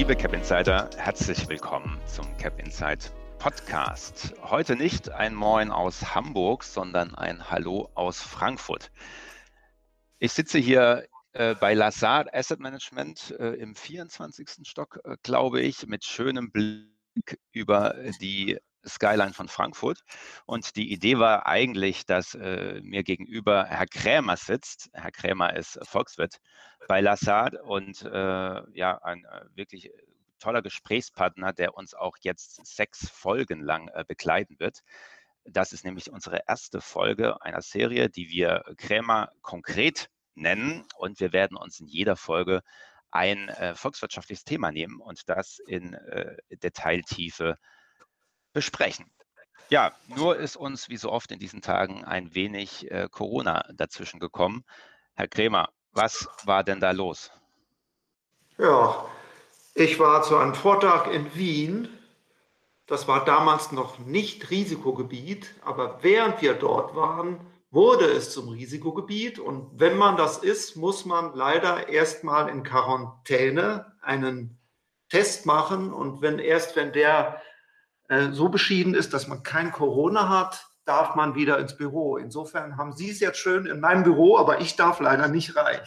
Liebe Cap Insider, herzlich willkommen zum Cap Insight Podcast. Heute nicht ein Moin aus Hamburg, sondern ein Hallo aus Frankfurt. Ich sitze hier äh, bei Lazard Asset Management äh, im 24. Stock, äh, glaube ich, mit schönem Blick über die Skyline von Frankfurt. Und die Idee war eigentlich, dass äh, mir gegenüber Herr Krämer sitzt. Herr Krämer ist Volkswirt bei Lazard und äh, ja, ein äh, wirklich toller Gesprächspartner, der uns auch jetzt sechs Folgen lang äh, begleiten wird. Das ist nämlich unsere erste Folge einer Serie, die wir Krämer konkret nennen. Und wir werden uns in jeder Folge ein äh, volkswirtschaftliches Thema nehmen und das in äh, Detailtiefe besprechen. Ja, nur ist uns wie so oft in diesen Tagen ein wenig äh, Corona dazwischen gekommen. Herr Krämer, was war denn da los? Ja, ich war zu einem Vortrag in Wien. Das war damals noch nicht Risikogebiet, aber während wir dort waren, wurde es zum Risikogebiet. Und wenn man das ist, muss man leider erstmal in Quarantäne einen Test machen. Und wenn erst, wenn der äh, so beschieden ist, dass man kein Corona hat, darf man wieder ins Büro. Insofern haben Sie es jetzt schön in meinem Büro, aber ich darf leider nicht rein.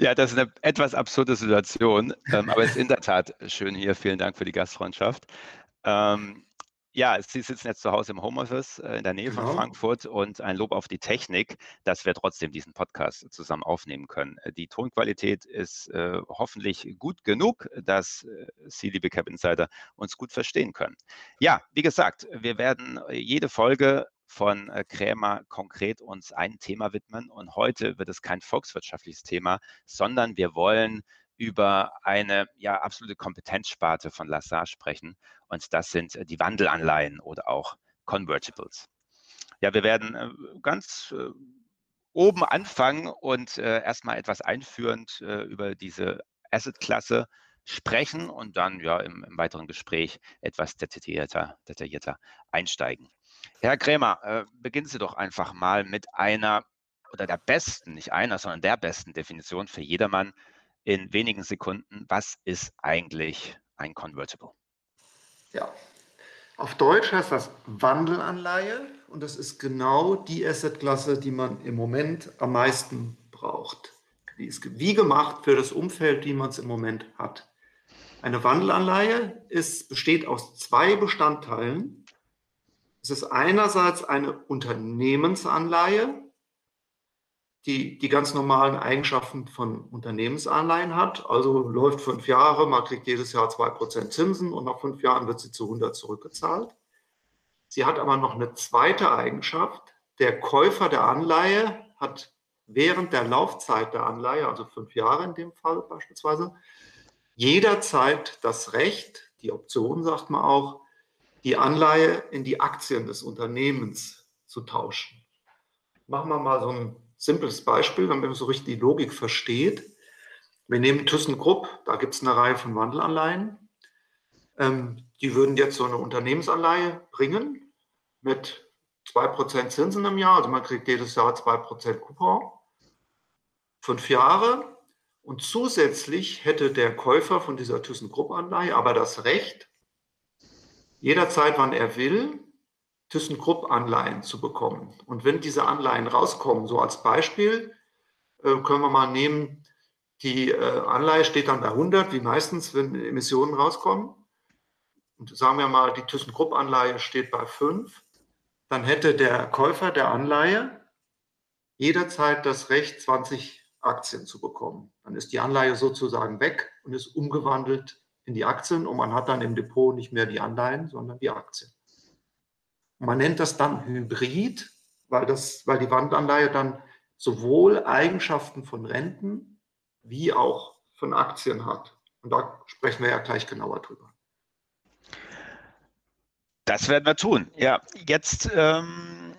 Ja, das ist eine etwas absurde Situation, ähm, aber es ist in der Tat schön hier. Vielen Dank für die Gastfreundschaft. Ähm, ja, Sie sitzen jetzt zu Hause im Homeoffice äh, in der Nähe genau. von Frankfurt und ein Lob auf die Technik, dass wir trotzdem diesen Podcast zusammen aufnehmen können. Äh, die Tonqualität ist äh, hoffentlich gut genug, dass äh, Sie, liebe Cap Insider, uns gut verstehen können. Ja, wie gesagt, wir werden jede Folge von Krämer konkret uns ein Thema widmen und heute wird es kein volkswirtschaftliches Thema, sondern wir wollen über eine ja, absolute Kompetenzsparte von Lassar sprechen. Und das sind äh, die Wandelanleihen oder auch Convertibles. Ja, wir werden äh, ganz äh, oben anfangen und erstmal etwas einführend über diese Asset-Klasse sprechen und dann ja im, im, weiteren Gespräch etwas detaillierter, detaillierter einsteigen. Herr Krämer, beginnen Sie doch einfach mal mit einer oder der besten, nicht einer, sondern der besten Definition für jedermann in wenigen Sekunden, was ist eigentlich ein Convertible? Ja, auf Deutsch heißt das Wandelanleihe und das ist genau die Assetklasse, die man im Moment am meisten braucht. Die ist wie gemacht für das Umfeld, wie man es im Moment hat. Eine Wandelanleihe ist, besteht aus zwei Bestandteilen. Es ist einerseits eine Unternehmensanleihe, die die ganz normalen Eigenschaften von Unternehmensanleihen hat. Also läuft fünf Jahre, man kriegt jedes Jahr zwei Prozent Zinsen und nach fünf Jahren wird sie zu 100 zurückgezahlt. Sie hat aber noch eine zweite Eigenschaft. Der Käufer der Anleihe hat während der Laufzeit der Anleihe, also fünf Jahre in dem Fall beispielsweise, jederzeit das Recht, die Option sagt man auch, die Anleihe in die Aktien des Unternehmens zu tauschen. Machen wir mal so ein simples Beispiel, damit man so richtig die Logik versteht. Wir nehmen ThyssenKrupp, da gibt es eine Reihe von Wandelanleihen. Ähm, die würden jetzt so eine Unternehmensanleihe bringen mit 2% Zinsen im Jahr. Also man kriegt jedes Jahr 2% Coupon. Fünf Jahre. Und zusätzlich hätte der Käufer von dieser ThyssenKrupp-Anleihe aber das Recht, jederzeit, wann er will, ThyssenKrupp-Anleihen zu bekommen. Und wenn diese Anleihen rauskommen, so als Beispiel, äh, können wir mal nehmen, die äh, Anleihe steht dann bei 100, wie meistens, wenn Emissionen rauskommen. Und sagen wir mal, die ThyssenKrupp-Anleihe steht bei 5, dann hätte der Käufer der Anleihe jederzeit das Recht, 20 Aktien zu bekommen. Dann ist die Anleihe sozusagen weg und ist umgewandelt in die Aktien und man hat dann im Depot nicht mehr die Anleihen, sondern die Aktien. Man nennt das dann Hybrid, weil, das, weil die Wandanleihe dann sowohl Eigenschaften von Renten wie auch von Aktien hat. Und da sprechen wir ja gleich genauer drüber. Das werden wir tun. Ja, jetzt ähm,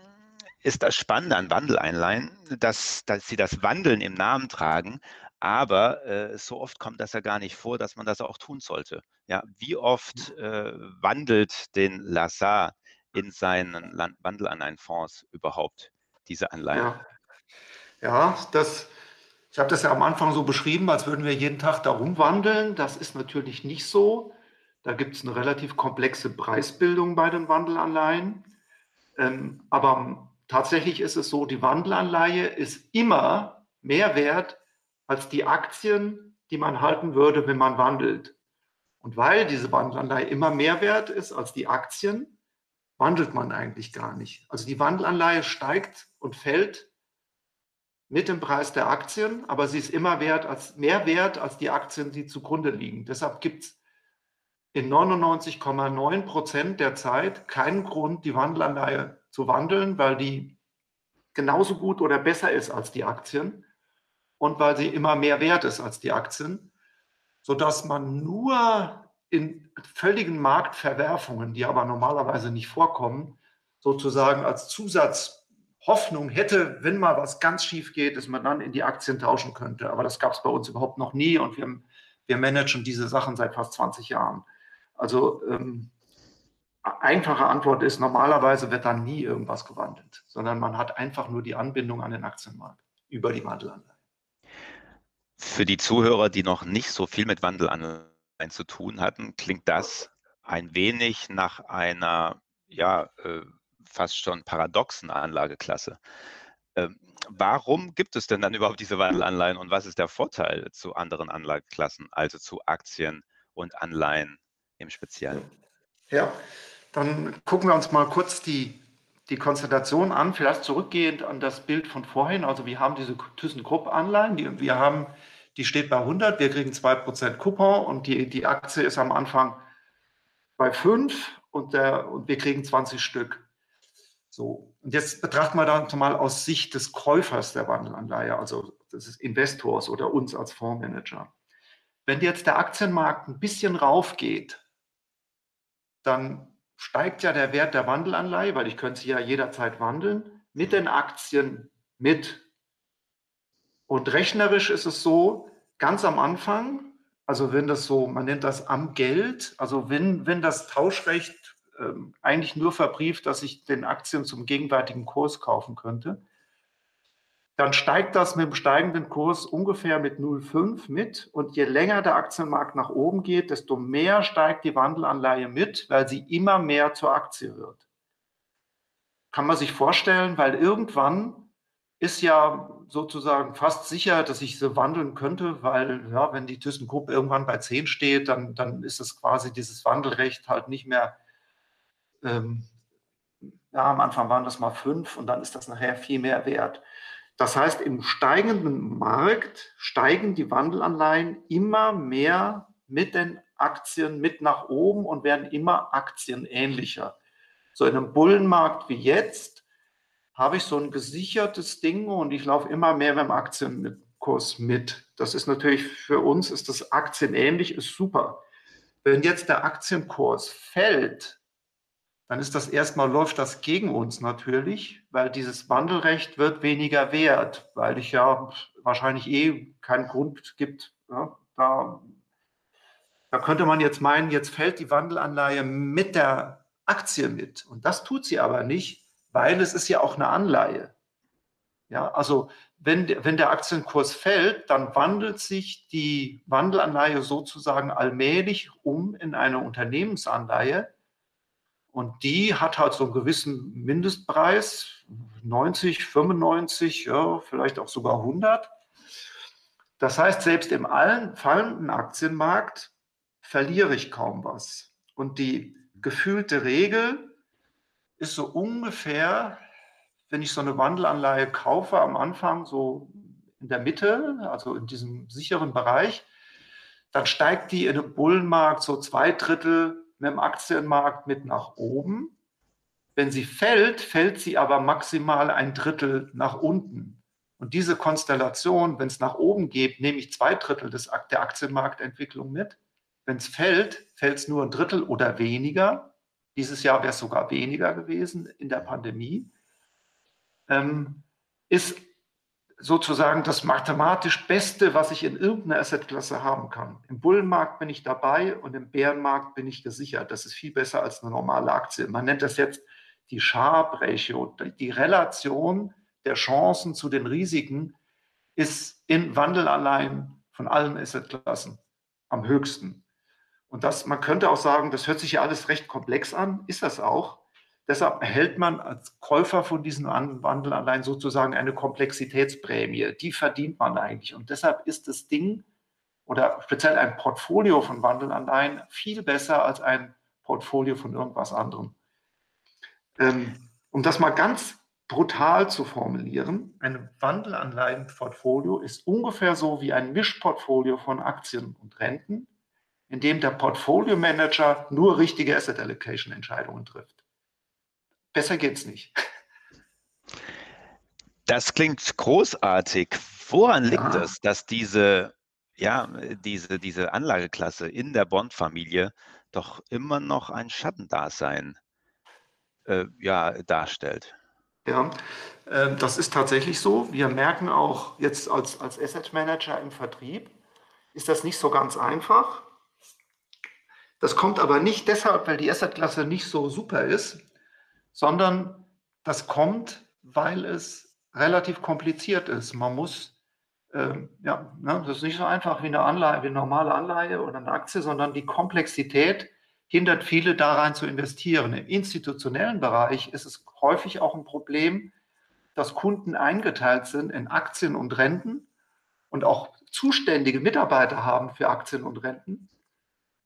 ist das Spannende an Wandeleinleihen, dass, dass sie das Wandeln im Namen tragen, aber äh, so oft kommt das ja gar nicht vor, dass man das auch tun sollte. Ja, wie oft äh, wandelt den Lazar in seinen Wandel an einen Fonds überhaupt diese Anleihen? Ja, ja das Ich habe das ja am Anfang so beschrieben, als würden wir jeden Tag darum wandeln. Das ist natürlich nicht so. Da gibt es eine relativ komplexe Preisbildung bei den Wandelanleihen. Ähm, aber tatsächlich ist es so, die Wandelanleihe ist immer mehr wert als die Aktien, die man halten würde, wenn man wandelt. Und weil diese Wandelanleihe immer mehr wert ist als die Aktien, wandelt man eigentlich gar nicht. Also die Wandelanleihe steigt und fällt mit dem Preis der Aktien, aber sie ist immer wert als, mehr wert als die Aktien, die zugrunde liegen. Deshalb gibt es in 99,9 Prozent der Zeit keinen Grund, die Wandelanleihe zu wandeln, weil die genauso gut oder besser ist als die Aktien und weil sie immer mehr wert ist als die Aktien, sodass man nur in völligen Marktverwerfungen, die aber normalerweise nicht vorkommen, sozusagen als Zusatz Hoffnung hätte, wenn mal was ganz schief geht, dass man dann in die Aktien tauschen könnte. Aber das gab es bei uns überhaupt noch nie und wir, wir managen diese Sachen seit fast 20 Jahren. Also ähm, einfache Antwort ist, normalerweise wird dann nie irgendwas gewandelt, sondern man hat einfach nur die Anbindung an den Aktienmarkt über die Wandelanleihen. Für die Zuhörer, die noch nicht so viel mit Wandelanleihen zu tun hatten, klingt das ein wenig nach einer ja, äh, fast schon paradoxen Anlageklasse. Ähm, warum gibt es denn dann überhaupt diese Wandelanleihen und was ist der Vorteil zu anderen Anlageklassen, also zu Aktien und Anleihen im Speziellen? Ja, dann gucken wir uns mal kurz die, die Konstellation an, vielleicht zurückgehend an das Bild von vorhin. Also wir haben diese ThyssenKrupp-Anleihen, die, wir haben, die steht bei 100, wir kriegen 2% Coupon und die, die Aktie ist am Anfang bei 5 und, der, und wir kriegen 20 Stück. So, und jetzt betrachten wir das mal aus Sicht des Käufers der Wandelanleihe, also des Investors oder uns als Fondsmanager. Wenn jetzt der Aktienmarkt ein bisschen raufgeht, dann steigt ja der Wert der Wandelanleihe, weil ich könnte sie ja jederzeit wandeln, mit den Aktien mit. Und rechnerisch ist es so, ganz am Anfang, also wenn das so, man nennt das am Geld, also wenn, wenn das Tauschrecht ähm, eigentlich nur verbrieft, dass ich den Aktien zum gegenwärtigen Kurs kaufen könnte. Dann steigt das mit dem steigenden Kurs ungefähr mit 0,5 mit. Und je länger der Aktienmarkt nach oben geht, desto mehr steigt die Wandelanleihe mit, weil sie immer mehr zur Aktie wird. Kann man sich vorstellen, weil irgendwann ist ja sozusagen fast sicher, dass ich sie wandeln könnte, weil ja, wenn die ThyssenKrupp irgendwann bei 10 steht, dann, dann ist es quasi dieses Wandelrecht halt nicht mehr ähm, ja, am Anfang waren das mal fünf und dann ist das nachher viel mehr wert. Das heißt, im steigenden Markt steigen die Wandelanleihen immer mehr mit den Aktien mit nach oben und werden immer aktienähnlicher. So in einem Bullenmarkt wie jetzt habe ich so ein gesichertes Ding und ich laufe immer mehr dem Aktienkurs mit. Das ist natürlich für uns, ist das aktienähnlich, ist super. Wenn jetzt der Aktienkurs fällt, dann ist das erstmal, läuft das gegen uns natürlich, weil dieses Wandelrecht wird weniger wert, weil ich ja wahrscheinlich eh keinen Grund gibt. Ja, da, da könnte man jetzt meinen, jetzt fällt die Wandelanleihe mit der Aktie mit. Und das tut sie aber nicht, weil es ist ja auch eine Anleihe. Ja, also wenn, wenn der Aktienkurs fällt, dann wandelt sich die Wandelanleihe sozusagen allmählich um in eine Unternehmensanleihe und die hat halt so einen gewissen Mindestpreis, 90, 95, ja, vielleicht auch sogar 100. Das heißt, selbst im allen fallenden Aktienmarkt verliere ich kaum was. Und die gefühlte Regel ist so ungefähr, wenn ich so eine Wandelanleihe kaufe am Anfang, so in der Mitte, also in diesem sicheren Bereich, dann steigt die in einem Bullenmarkt so zwei Drittel mit dem Aktienmarkt mit nach oben. Wenn sie fällt, fällt sie aber maximal ein Drittel nach unten. Und diese Konstellation, wenn es nach oben geht, nehme ich zwei Drittel des, der Aktienmarktentwicklung mit. Wenn es fällt, fällt es nur ein Drittel oder weniger. Dieses Jahr wäre es sogar weniger gewesen in der Pandemie. Ähm, ist sozusagen das mathematisch Beste, was ich in irgendeiner Assetklasse haben kann. Im Bullenmarkt bin ich dabei und im Bärenmarkt bin ich gesichert. Das ist viel besser als eine normale Aktie. Man nennt das jetzt die Sharp Ratio, die Relation der Chancen zu den Risiken, ist in Wandelanleihen von allen Assetklassen am höchsten. Und das, man könnte auch sagen, das hört sich ja alles recht komplex an, ist das auch. Deshalb erhält man als Käufer von diesen Wandelanleihen sozusagen eine Komplexitätsprämie. Die verdient man eigentlich. Und deshalb ist das Ding oder speziell ein Portfolio von Wandelanleihen viel besser als ein Portfolio von irgendwas anderem. Ähm, um das mal ganz brutal zu formulieren, ein Wandelanleihenportfolio ist ungefähr so wie ein Mischportfolio von Aktien und Renten, in dem der Portfolio Manager nur richtige Asset Allocation Entscheidungen trifft. Besser geht's nicht. Das klingt großartig. Woran liegt es, dass diese, ja, diese, diese Anlageklasse in der Bondfamilie doch immer noch ein Schattendasein äh, ja, darstellt? Ja, äh, das ist tatsächlich so. Wir merken auch jetzt als, als Asset Manager im Vertrieb, ist das nicht so ganz einfach. Das kommt aber nicht deshalb, weil die Assetklasse nicht so super ist, sondern das kommt, weil es relativ kompliziert ist. Man muss, ähm, ja, ne, das ist nicht so einfach wie eine Anleihe, wie eine normale Anleihe oder eine Aktie, sondern die Komplexität hindert viele daran zu investieren. Im institutionellen Bereich ist es häufig auch ein Problem, dass Kunden eingeteilt sind in Aktien und Renten und auch zuständige Mitarbeiter haben für Aktien und Renten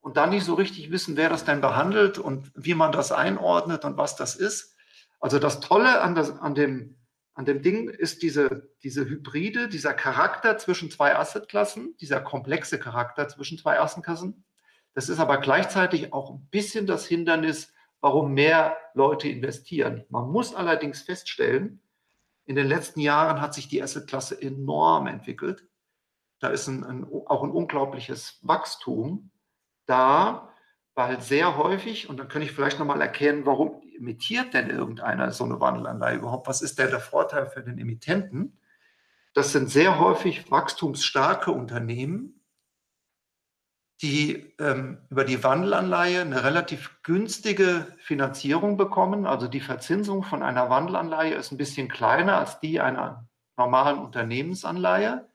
und dann nicht so richtig wissen, wer das denn behandelt und wie man das einordnet und was das ist. Also das Tolle an, das, an, dem, an dem Ding ist diese, diese Hybride, dieser Charakter zwischen zwei Assetklassen, dieser komplexe Charakter zwischen zwei Assetklassen. Das ist aber gleichzeitig auch ein bisschen das Hindernis, warum mehr Leute investieren. Man muss allerdings feststellen, in den letzten Jahren hat sich die Assetklasse enorm entwickelt. Da ist ein, ein, auch ein unglaubliches Wachstum da, weil sehr häufig, und dann kann ich vielleicht nochmal erkennen, warum emittiert denn irgendeiner so eine Wandelanleihe überhaupt? Was ist denn der Vorteil für den Emittenten? Das sind sehr häufig wachstumsstarke Unternehmen, die ähm, über die Wandelanleihe eine relativ günstige Finanzierung bekommen. Also die Verzinsung von einer Wandelanleihe ist ein bisschen kleiner als die einer normalen Unternehmensanleihe,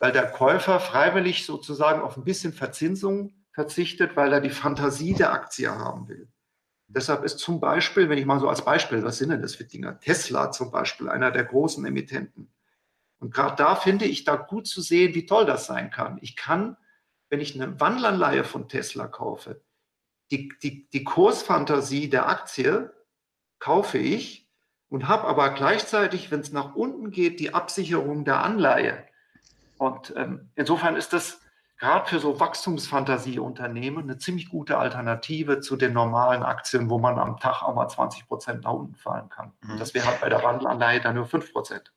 weil der Käufer freiwillig sozusagen auf ein bisschen Verzinsung verzichtet, weil er die Fantasie der Aktie haben will. Deshalb ist zum Beispiel, wenn ich mal so als Beispiel, was sind denn das für Dinger? Tesla zum Beispiel, einer der großen Emittenten. Und gerade da finde ich da gut zu sehen, wie toll das sein kann. Ich kann, wenn ich eine Wandlanleihe von Tesla kaufe, die, die, die Kursfantasie der Aktie kaufe ich und habe aber gleichzeitig, wenn es nach unten geht, die Absicherung der Anleihe. Und ähm, insofern ist das gerade für so Wachstumsfantasieunternehmen eine ziemlich gute Alternative zu den normalen Aktien, wo man am Tag auch mal 20 Prozent nach unten fallen kann. Mhm. Das wäre halt bei der Wandelanleihe dann nur 5 Prozent.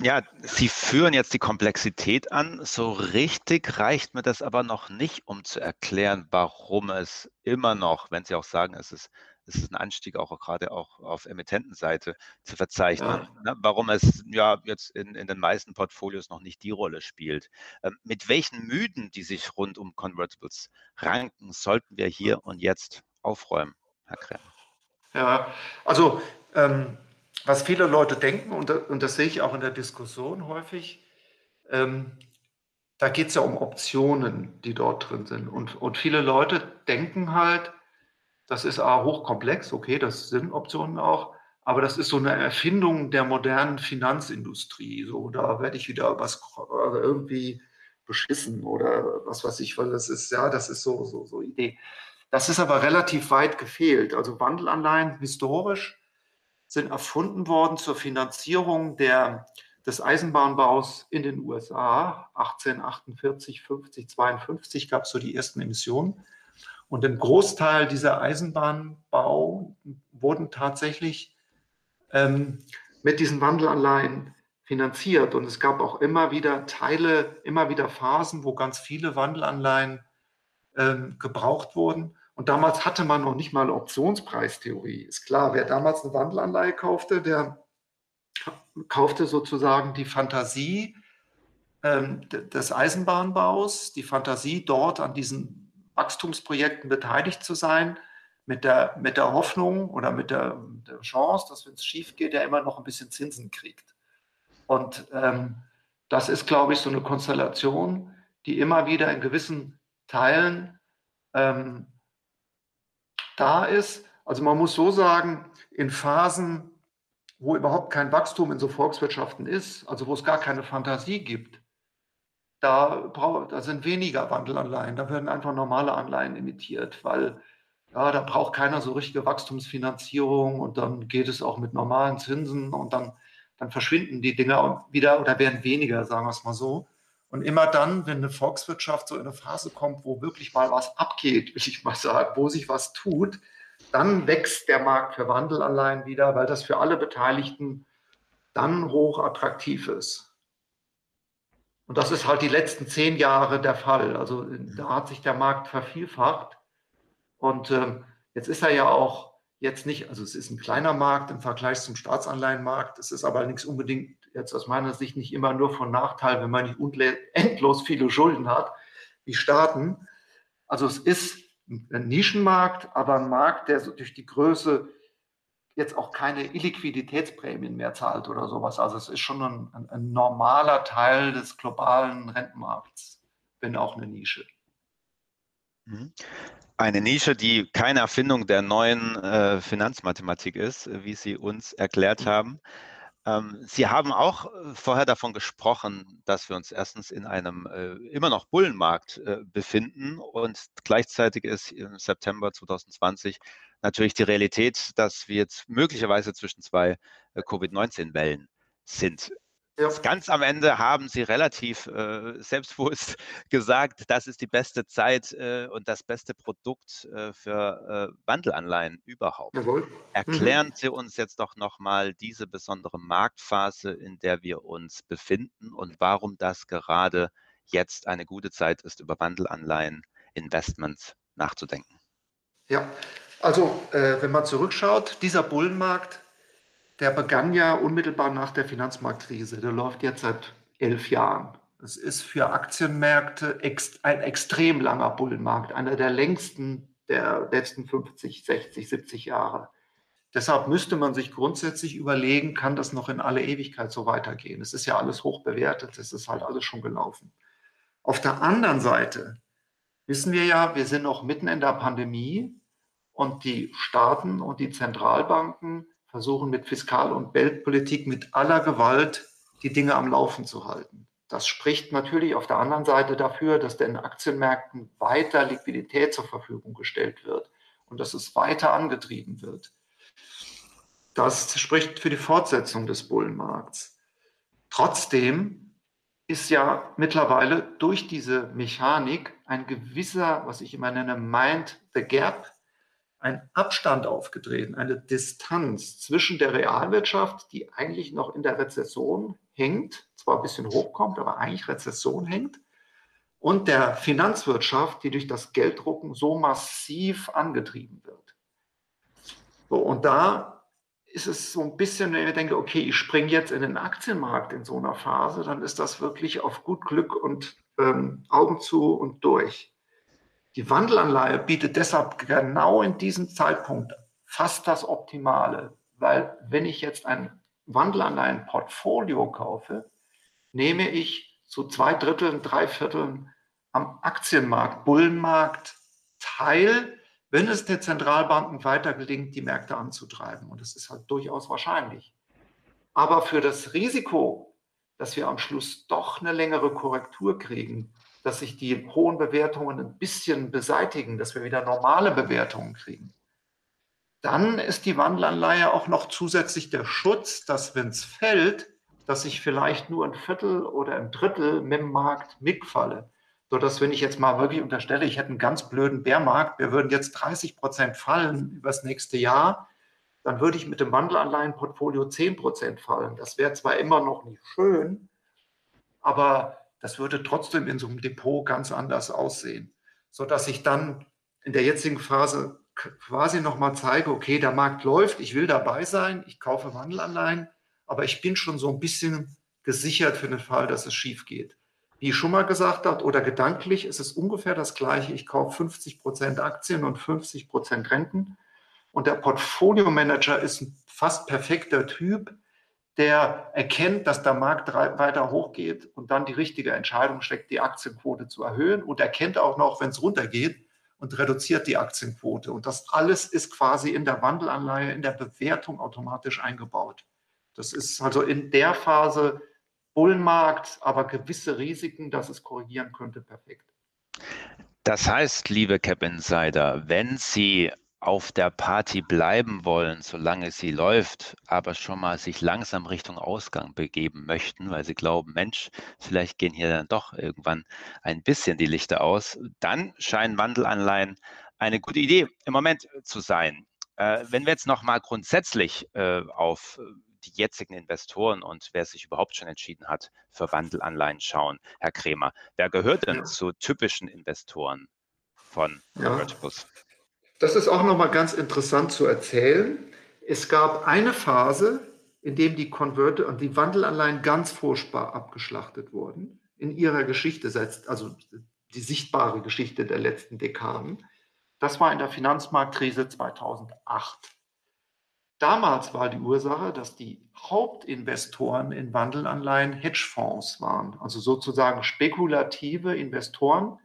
Ja, Sie führen jetzt die Komplexität an. So richtig reicht mir das aber noch nicht, um zu erklären, warum es immer noch, wenn Sie auch sagen, es ist es ist ein Anstieg auch gerade auch auf Emittentenseite zu verzeichnen. Ja. Ne? Warum es ja jetzt in, in den meisten Portfolios noch nicht die Rolle spielt. Ähm, mit welchen Mythen, die sich rund um Convertibles ranken, sollten wir hier und jetzt aufräumen, Herr Krem? Ja, also ähm, was viele Leute denken, und, und, das sehe ich auch in der Diskussion häufig, ähm, da geht es ja um Optionen, die dort drin sind. Und, und viele Leute denken halt, das ist A, hochkomplex, okay, das sind Optionen auch, aber das ist so eine Erfindung der modernen Finanzindustrie. So, da werde ich wieder was also irgendwie beschissen oder was weiß ich, weil das ist, ja, das ist so, so, so Idee. Das ist aber relativ weit gefehlt. Also Wandelanleihen historisch sind erfunden worden zur Finanzierung der, des Eisenbahnbaus in den USA. 1848, 50, 52 gab es so die ersten Emissionen. Und ein Großteil dieser Eisenbahnbau wurden tatsächlich ähm, mit diesen Wandelanleihen finanziert. Und es gab auch immer wieder Teile, immer wieder Phasen, wo ganz viele Wandelanleihen ähm, gebraucht wurden. Und damals hatte man noch nicht mal Optionspreistheorie. Ist klar, wer damals eine Wandelanleihe kaufte, der kaufte sozusagen die Fantasie ähm, des Eisenbahnbaus, die Fantasie dort an diesen Wachstumsprojekten beteiligt zu sein, mit der, mit der Hoffnung oder mit der, der Chance, dass wenn es schief geht, er immer noch ein bisschen Zinsen kriegt. Und ähm, das ist, glaube ich, so eine Konstellation, die immer wieder in gewissen Teilen ähm, da ist. Also man muss so sagen, in Phasen, wo überhaupt kein Wachstum in so Volkswirtschaften ist, also wo es gar keine Fantasie gibt, da, da sind weniger Wandelanleihen, da werden einfach normale Anleihen emittiert, weil ja, da braucht keiner so richtige Wachstumsfinanzierung und dann geht es auch mit normalen Zinsen und dann, dann verschwinden die Dinge wieder oder werden weniger, sagen wir es mal so. Und immer dann, wenn eine Volkswirtschaft so in eine Phase kommt, wo wirklich mal was abgeht, will ich mal sagen, wo sich was tut, dann wächst der Markt für Wandelanleihen wieder, weil das für alle Beteiligten dann hoch attraktiv ist. Und das ist halt die letzten zehn Jahre der Fall. Also da hat sich der Markt vervielfacht. Und ähm, jetzt ist er ja auch jetzt nicht, also es ist ein kleiner Markt im Vergleich zum Staatsanleihenmarkt. Es ist aber nichts unbedingt jetzt aus meiner Sicht nicht immer nur von Nachteil, wenn man nicht endlos viele Schulden hat, wie Staaten. Also es ist ein Nischenmarkt, aber ein Markt, der so durch die Größe jetzt auch keine Illiquiditätsprämien mehr zahlt oder sowas. Also es ist schon ein, ein, normaler Teil des globalen Rentenmarkts, wenn auch eine Nische. Mhm. Eine Nische, die keine Erfindung der neuen äh, Finanzmathematik ist, wie Sie uns erklärt mhm. haben. Ähm, Sie haben auch äh, vorher davon gesprochen, dass wir uns erstens in einem äh, immer noch Bullenmarkt äh, befinden und gleichzeitig ist im September 2020 natürlich die Realität, dass wir jetzt möglicherweise zwischen zwei äh, Covid-19-Wellen sind. Ja. Ganz am Ende haben Sie relativ äh, selbstbewusst gesagt, das ist die beste Zeit äh, und das beste Produkt äh, für äh, Wandelanleihen überhaupt. Jawohl. Mhm. Erklären mhm. Sie uns jetzt doch nochmal diese besondere Marktphase, in der wir uns befinden und warum das gerade jetzt eine gute Zeit ist, über Wandelanleihen, Investments nachzudenken. Ja, also äh, wenn man zurückschaut, dieser Bullenmarkt der begann ja unmittelbar nach der Finanzmarktkrise. Der läuft jetzt seit elf Jahren. Es ist für Aktienmärkte ein extrem langer Bullenmarkt, einer der längsten der letzten 50, 60, 70 Jahre. Deshalb müsste man sich grundsätzlich überlegen, kann das noch in alle Ewigkeit so weitergehen? Es ist ja alles hoch bewertet, es ist halt alles schon gelaufen. Auf der anderen Seite wissen wir ja, wir sind noch mitten in der Pandemie und die Staaten und die Zentralbanken versuchen mit Fiskal- und Weltpolitik mit aller Gewalt die Dinge am Laufen zu halten. Das spricht natürlich auf der anderen Seite dafür, dass den Aktienmärkten weiter Liquidität zur Verfügung gestellt wird und dass es weiter angetrieben wird. Das spricht für die Fortsetzung des Bullenmarkts. Trotzdem ist ja mittlerweile durch diese Mechanik ein gewisser, was ich immer nenne, Mind the Gap ein Abstand aufgetreten, eine Distanz zwischen der Realwirtschaft, die eigentlich noch in der Rezession hängt, zwar ein bisschen hochkommt, aber eigentlich Rezession hängt, und der Finanzwirtschaft, die durch das Gelddrucken so massiv angetrieben wird. So, und da ist es so ein bisschen, wenn ich denke, okay, ich springe jetzt in den Aktienmarkt in so einer Phase, dann ist das wirklich auf gut Glück und ähm, Augen zu und durch. Die Wandelanleihe bietet deshalb genau in diesem Zeitpunkt fast das Optimale, weil wenn ich jetzt ein Wandelanleihenportfolio kaufe, nehme ich zu zwei Dritteln, drei Vierteln am Aktienmarkt, Bullenmarkt teil, wenn es den Zentralbanken weiter gelingt, die Märkte anzutreiben. Und das ist halt durchaus wahrscheinlich. Aber für das Risiko, dass wir am Schluss doch eine längere Korrektur kriegen, dass sich die hohen Bewertungen ein bisschen beseitigen, dass wir wieder normale Bewertungen kriegen. Dann ist die Wandelanleihe auch noch zusätzlich der Schutz, dass wenn es fällt, dass ich vielleicht nur ein Viertel oder ein Drittel mit dem Markt mitfalle. Sodass, wenn ich jetzt mal wirklich unterstelle, ich hätte einen ganz blöden Bärmarkt, wir würden jetzt 30 Prozent fallen übers nächste Jahr, dann würde ich mit dem Wandelanleihenportfolio 10 Prozent fallen. Das wäre zwar immer noch nicht schön, aber das würde trotzdem in so einem Depot ganz anders aussehen, sodass ich dann in der jetzigen Phase quasi nochmal zeige, okay, der Markt läuft, ich will dabei sein, ich kaufe Wandelanleihen, aber ich bin schon so ein bisschen gesichert für den Fall, dass es schief geht. Wie ich schon mal gesagt habe, oder gedanklich ist es ungefähr das Gleiche. Ich kaufe 50 Prozent Aktien und 50 Prozent Renten. Und der Portfolio Manager ist ein fast perfekter Typ, der erkennt, dass der Markt weiter hochgeht und dann die richtige Entscheidung steckt, die Aktienquote zu erhöhen und erkennt auch noch, wenn es runtergeht und reduziert die Aktienquote. Und das alles ist quasi in der Wandelanleihe, in der Bewertung automatisch eingebaut. Das ist also in der Phase Bullenmarkt, aber gewisse Risiken, dass es korrigieren könnte, perfekt. Das heißt, liebe Cap Insider, wenn Sie auf der Party bleiben wollen, solange sie läuft, aber schon mal sich langsam Richtung Ausgang begeben möchten, weil sie glauben, Mensch, vielleicht gehen hier dann doch irgendwann ein bisschen die Lichter aus, dann scheinen Wandelanleihen eine gute Idee im Moment zu sein. Äh, wenn wir jetzt nochmal grundsätzlich äh, auf die jetzigen Investoren und wer sich überhaupt schon entschieden hat für Wandelanleihen schauen, Herr Kremer, wer gehört denn zu typischen Investoren von ja. Das ist auch nochmal ganz interessant zu erzählen. Es gab eine Phase, in dem die Konverte und die Wandelanleihen ganz furchtbar abgeschlachtet wurden in ihrer Geschichte, also die sichtbare Geschichte der letzten Dekaden. Das war in der Finanzmarktkrise 2008. Damals war die Ursache, dass die Hauptinvestoren in Wandelanleihen Hedgefonds waren, also sozusagen spekulative Investoren,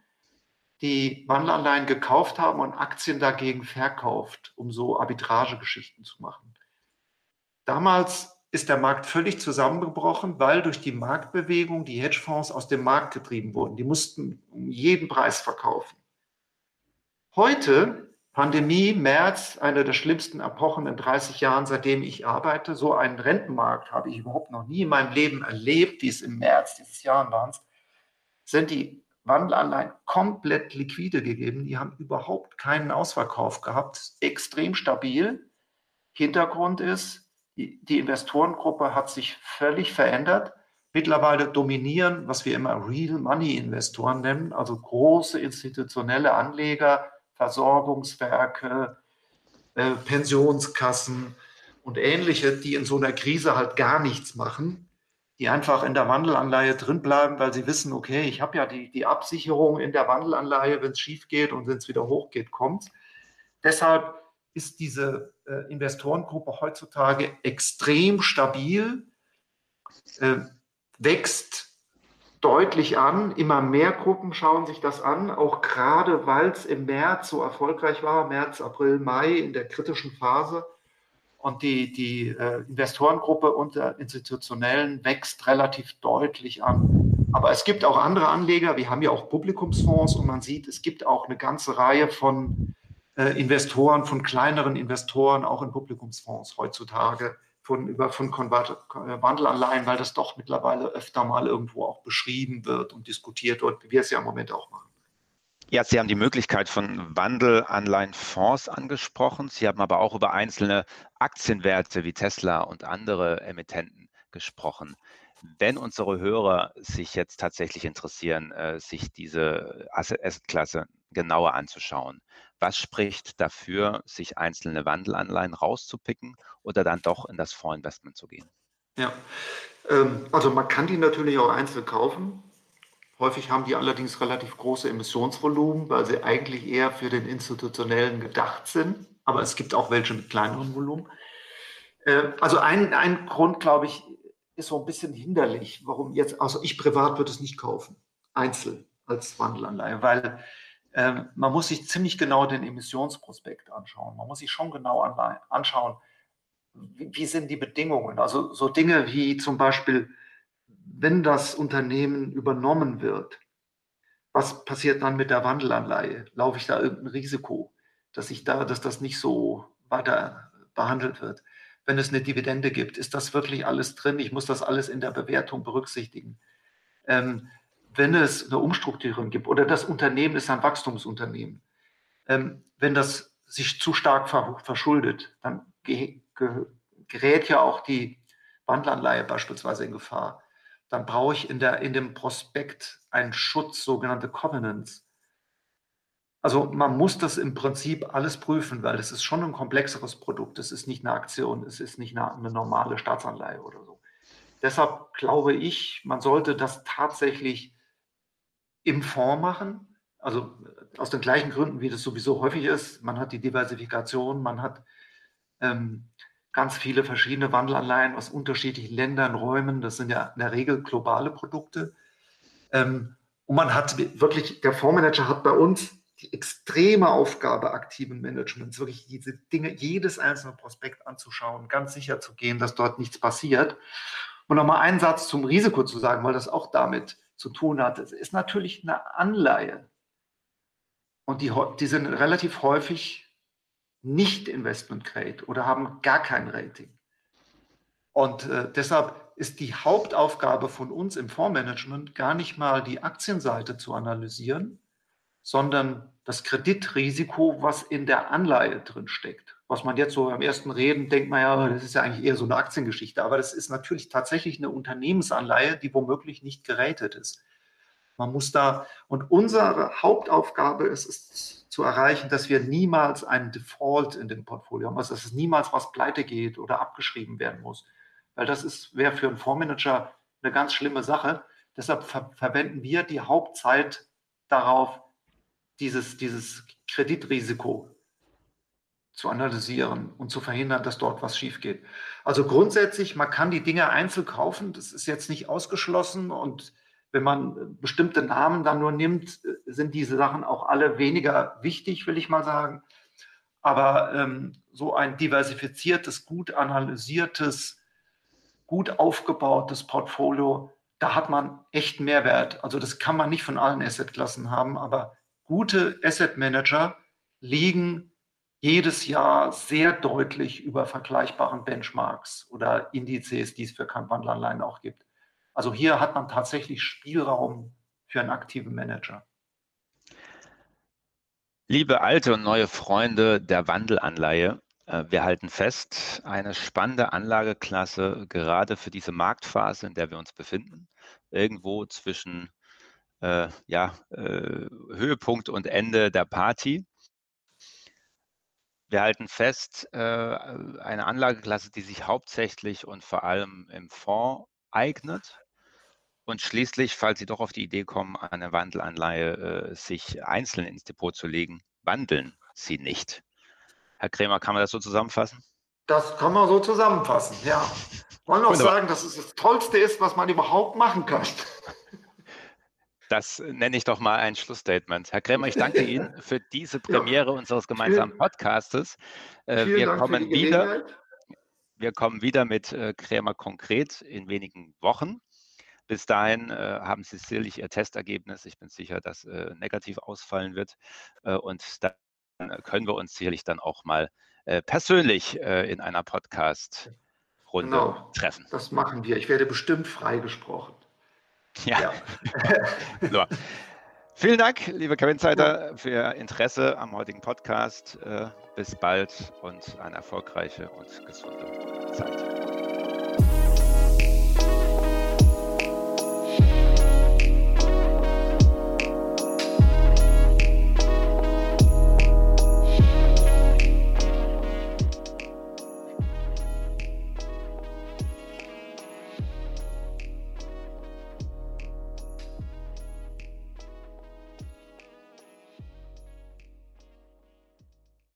die Wandelanleihen gekauft haben und Aktien dagegen verkauft, um so Arbitragegeschichten zu machen. Damals ist der Markt völlig zusammengebrochen, weil durch die Marktbewegung die Hedgefonds aus dem Markt getrieben wurden. Die mussten um jeden Preis verkaufen. Heute, Pandemie, März, eine der schlimmsten Epochen in 30 Jahren, seitdem ich arbeite, so einen Rentenmarkt habe ich überhaupt noch nie in meinem Leben erlebt, wie es im März dieses Jahres war, sind die Wandelanleihen komplett liquide gegeben. Die haben überhaupt keinen Ausverkauf gehabt. Extrem stabil. Hintergrund ist, die, Investorengruppe hat sich völlig verändert. Mittlerweile dominieren, was wir immer Real Money Investoren nennen, also große institutionelle Anleger, Versorgungswerke, äh, Pensionskassen und ähnliche, die in so einer Krise halt gar nichts machen die einfach in der Wandelanleihe drin bleiben, weil sie wissen, okay, ich habe ja die, die Absicherung in der Wandelanleihe, wenn es schief geht und wenn es wieder hochgeht, kommt. Deshalb ist diese äh, Investorengruppe heutzutage extrem stabil, äh, wächst deutlich an. Immer mehr Gruppen schauen sich das an, auch gerade weil es im März so erfolgreich war, März, April, Mai in der kritischen Phase und die, die äh, Investorengruppe unter Institutionellen wächst relativ deutlich an. Aber es gibt auch andere Anleger, wir haben ja auch Publikumsfonds und man sieht, es gibt auch eine ganze Reihe von äh, Investoren, von kleineren Investoren, auch in Publikumsfonds heutzutage, von, über, von äh, Wandelanleihen, weil das doch mittlerweile öfter mal irgendwo auch beschrieben wird und diskutiert wird, wie wir es ja im Moment auch machen. Ja, Sie haben die Möglichkeit von Wandelanleihenfonds angesprochen. Sie haben aber auch über einzelne Aktienwerte wie Tesla und andere Emittenten gesprochen. Wenn unsere Hörer sich jetzt tatsächlich interessieren, äh, sich diese Assetklasse genauer anzuschauen, was spricht dafür, sich einzelne Wandelanleihen rauszupicken oder dann doch in das Fondsinvestment zu gehen? Ja, ähm, also man kann die natürlich auch einzeln kaufen. Häufig haben die allerdings relativ große Emissionsvolumen, weil sie eigentlich eher für den institutionellen gedacht sind. Aber es gibt auch welche mit kleineren Volumen. Äh, also ein, ein Grund, glaube ich, ist so ein bisschen hinderlich, warum jetzt, also ich privat würde es nicht kaufen, einzeln als Wandelanleihe, weil äh, man muss sich ziemlich genau den Emissionsprospekt anschauen. Man muss sich schon genau anschauen, wie, wie sind die Bedingungen. Also so Dinge wie zum Beispiel wenn das Unternehmen übernommen wird, was passiert dann mit der Wandelanleihe? Laufe ich da irgendein Risiko, dass ich da, dass das nicht so weiter behandelt wird? Wenn es eine Dividende gibt, ist das wirklich alles drin? Ich muss das alles in der Bewertung berücksichtigen. Ähm, wenn es eine Umstrukturierung gibt oder das Unternehmen ist ein Wachstumsunternehmen, ähm, wenn das sich zu stark verschuldet, dann gerät ja auch die Wandelanleihe beispielsweise in Gefahr dann brauche ich in, der, in dem Prospekt einen Schutz, sogenannte Covenants. Also man muss das im Prinzip alles prüfen, weil es ist schon ein komplexeres Produkt. Es ist nicht eine Aktion, es ist nicht eine, eine normale Staatsanleihe oder so. Deshalb glaube ich, man sollte das tatsächlich im Fonds machen. Also aus den gleichen Gründen, wie das sowieso häufig ist. Man hat die Diversifikation, man hat ähm, ganz viele verschiedene Wandelanleihen aus unterschiedlichen Ländern, Räumen. Das sind ja in der Regel globale Produkte. Ähm, und man hat wirklich, der Fondsmanager hat bei uns die extreme Aufgabe aktiven Managements, wirklich diese Dinge, jedes einzelne Prospekt anzuschauen, ganz sicher zu gehen, dass dort nichts passiert. Und nochmal einen Satz zum Risiko zu sagen, weil das auch damit zu tun hat. Es ist natürlich eine Anleihe. Und die, die sind relativ häufig nicht Investment Grade oder haben gar kein Rating. Und äh, deshalb ist die Hauptaufgabe von uns im Fondsmanagement gar nicht mal die Aktienseite zu analysieren, sondern das Kreditrisiko, was in der Anleihe drin steckt. Was man jetzt so beim ersten Reden denkt, man ja, das ist ja eigentlich eher so eine Aktiengeschichte, aber das ist natürlich tatsächlich eine Unternehmensanleihe, die womöglich nicht geratet ist. Man muss da, und unsere Hauptaufgabe ist es zu erreichen, dass wir niemals einen Default in dem Portfolio haben, also dass es niemals was pleite geht oder abgeschrieben werden muss weil das wäre für einen Fondsmanager eine ganz schlimme Sache. Deshalb ver verwenden wir die Hauptzeit darauf, dieses, dieses Kreditrisiko zu analysieren und zu verhindern, dass dort was schief geht. Also grundsätzlich, man kann die Dinge einzeln kaufen, das ist jetzt nicht ausgeschlossen und wenn man bestimmte Namen dann nur nimmt, sind diese Sachen auch alle weniger wichtig, will ich mal sagen. Aber ähm, so ein diversifiziertes, gut analysiertes gut aufgebautes Portfolio, da hat man echt Mehrwert. Also das kann man nicht von allen Assetklassen haben, aber gute Asset Manager liegen jedes Jahr sehr deutlich über vergleichbaren Benchmarks oder Indizes, die es für Kampfwandelanleihen auch gibt. Also hier hat man tatsächlich Spielraum für einen aktiven Manager. Liebe alte und neue Freunde der Wandelanleihe, äh, wir halten fest, eine spannende Anlageklasse, gerade für diese Marktphase, in der wir uns befinden, irgendwo zwischen äh, ja, äh, Höhepunkt und Ende der Party. Wir halten fest, äh, eine Anlageklasse, die sich hauptsächlich und vor allem im Fonds eignet. Und schließlich, falls Sie doch auf die Idee kommen, eine Wandelanleihe äh, sich einzeln ins Depot zu legen, wandeln Sie nicht. Herr Krämer, kann man das so zusammenfassen? Das kann man so zusammenfassen, ja. Wollen auch sagen, dass es das Tollste ist, was man überhaupt machen kann. Das nenne ich doch mal ein Schlussstatement. Herr Krämer, ich danke Ihnen für diese Premiere ja. unseres gemeinsamen Podcastes. Äh, wir Dank kommen wieder. Wir kommen wieder mit äh, Krämer konkret in wenigen Wochen. Bis dahin äh, haben Sie sicherlich Ihr Testergebnis. Ich bin sicher, dass äh, negativ ausfallen wird. Äh, und dann können wir uns sicherlich dann auch mal äh, persönlich äh, in einer Podcast-Runde genau, treffen. Das machen wir. Ich werde bestimmt freigesprochen. Ja. ja. so. Vielen Dank, liebe Kevin Zeiter, ja. für Ihr Interesse am heutigen Podcast. Äh, bis bald und eine erfolgreiche und gesunde Zeit.